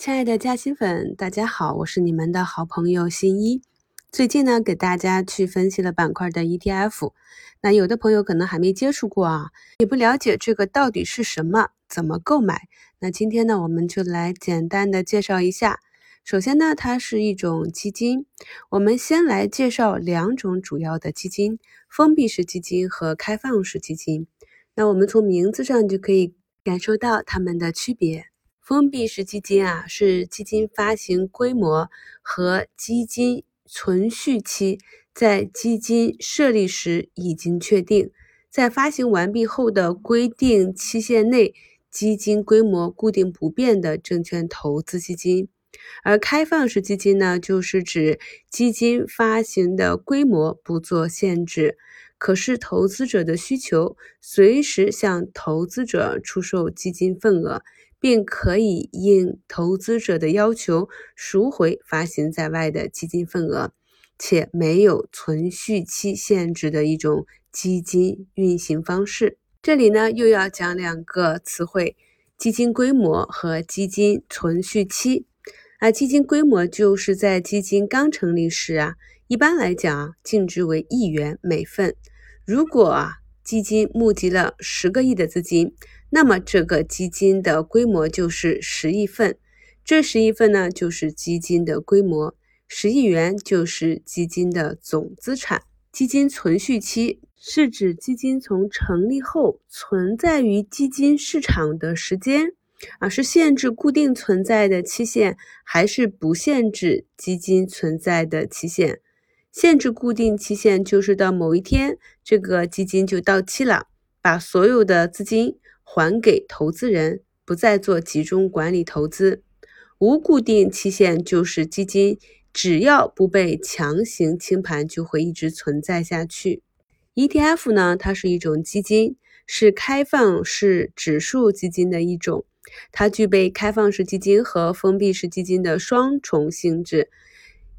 亲爱的嘉兴粉，大家好，我是你们的好朋友新一。最近呢，给大家去分析了板块的 ETF。那有的朋友可能还没接触过啊，也不了解这个到底是什么，怎么购买。那今天呢，我们就来简单的介绍一下。首先呢，它是一种基金。我们先来介绍两种主要的基金：封闭式基金和开放式基金。那我们从名字上就可以感受到它们的区别。封闭式基金啊，是基金发行规模和基金存续期在基金设立时已经确定，在发行完毕后的规定期限内，基金规模固定不变的证券投资基金。而开放式基金呢，就是指基金发行的规模不做限制，可视投资者的需求，随时向投资者出售基金份额。并可以应投资者的要求赎回发行在外的基金份额，且没有存续期限制的一种基金运行方式。这里呢又要讲两个词汇：基金规模和基金存续期。啊，基金规模就是在基金刚成立时啊，一般来讲，净值为一元每份。如果啊，基金募集了十个亿的资金。那么这个基金的规模就是十亿份，这十亿份呢就是基金的规模，十亿元就是基金的总资产。基金存续期是指基金从成立后存在于基金市场的时间，啊是限制固定存在的期限，还是不限制基金存在的期限？限制固定期限就是到某一天这个基金就到期了，把所有的资金。还给投资人，不再做集中管理投资。无固定期限就是基金只要不被强行清盘，就会一直存在下去。ETF 呢，它是一种基金，是开放式指数基金的一种，它具备开放式基金和封闭式基金的双重性质。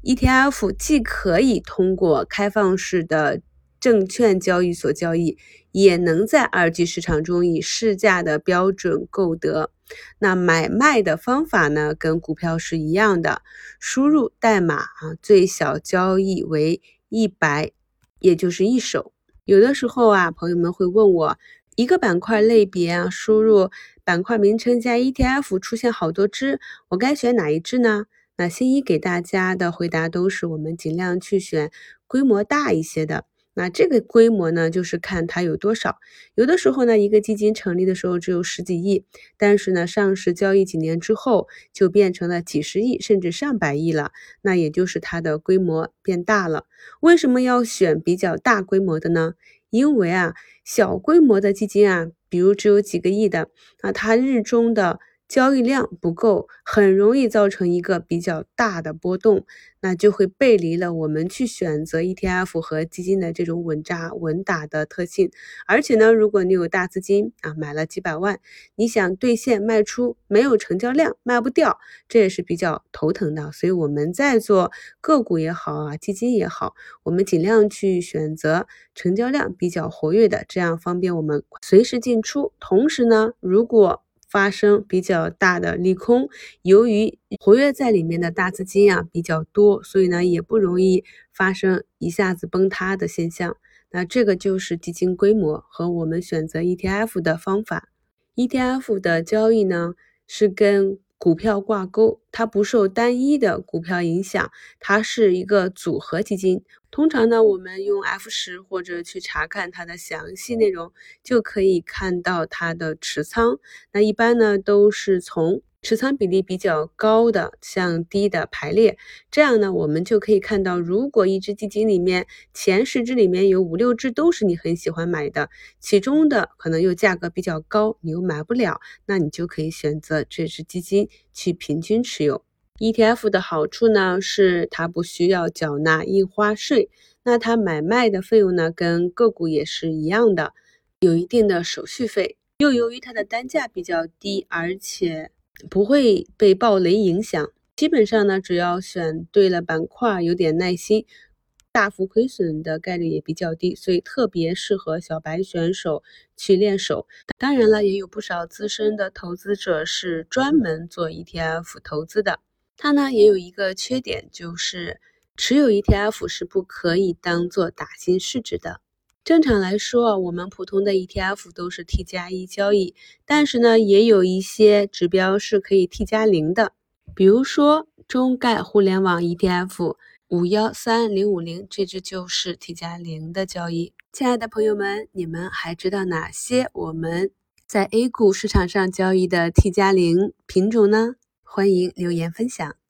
ETF 既可以通过开放式的证券交易所交易。也能在二级市场中以市价的标准购得。那买卖的方法呢，跟股票是一样的，输入代码啊，最小交易为一百，也就是一手。有的时候啊，朋友们会问我，一个板块类别啊，输入板块名称加 ETF 出现好多只，我该选哪一只呢？那新一给大家的回答都是，我们尽量去选规模大一些的。那这个规模呢，就是看它有多少。有的时候呢，一个基金成立的时候只有十几亿，但是呢，上市交易几年之后就变成了几十亿，甚至上百亿了。那也就是它的规模变大了。为什么要选比较大规模的呢？因为啊，小规模的基金啊，比如只有几个亿的，那它日中的。交易量不够，很容易造成一个比较大的波动，那就会背离了我们去选择 ETF 和基金的这种稳扎稳打的特性。而且呢，如果你有大资金啊，买了几百万，你想兑现卖出，没有成交量，卖不掉，这也是比较头疼的。所以我们在做个股也好啊，基金也好，我们尽量去选择成交量比较活跃的，这样方便我们随时进出。同时呢，如果发生比较大的利空，由于活跃在里面的大资金啊比较多，所以呢也不容易发生一下子崩塌的现象。那这个就是基金规模和我们选择 ETF 的方法。ETF 的交易呢是跟股票挂钩，它不受单一的股票影响，它是一个组合基金。通常呢，我们用 F 十或者去查看它的详细内容，就可以看到它的持仓。那一般呢，都是从持仓比例比较高的向低的排列。这样呢，我们就可以看到，如果一只基金里面前十只里面有五六只都是你很喜欢买的，其中的可能又价格比较高，你又买不了，那你就可以选择这只基金去平均持有。ETF 的好处呢，是它不需要缴纳印花税，那它买卖的费用呢，跟个股也是一样的，有一定的手续费。又由于它的单价比较低，而且不会被暴雷影响，基本上呢，只要选对了板块，有点耐心，大幅亏损的概率也比较低，所以特别适合小白选手去练手。当然了，也有不少资深的投资者是专门做 ETF 投资的。它呢也有一个缺点，就是持有 ETF 是不可以当做打新市值的。正常来说，我们普通的 ETF 都是 T 加一交易，但是呢，也有一些指标是可以 T 加零的，比如说中概互联网 ETF。五幺三零五零，这只就是 T 加零的交易。亲爱的朋友们，你们还知道哪些我们在 A 股市场上交易的 T 加零品种呢？欢迎留言分享。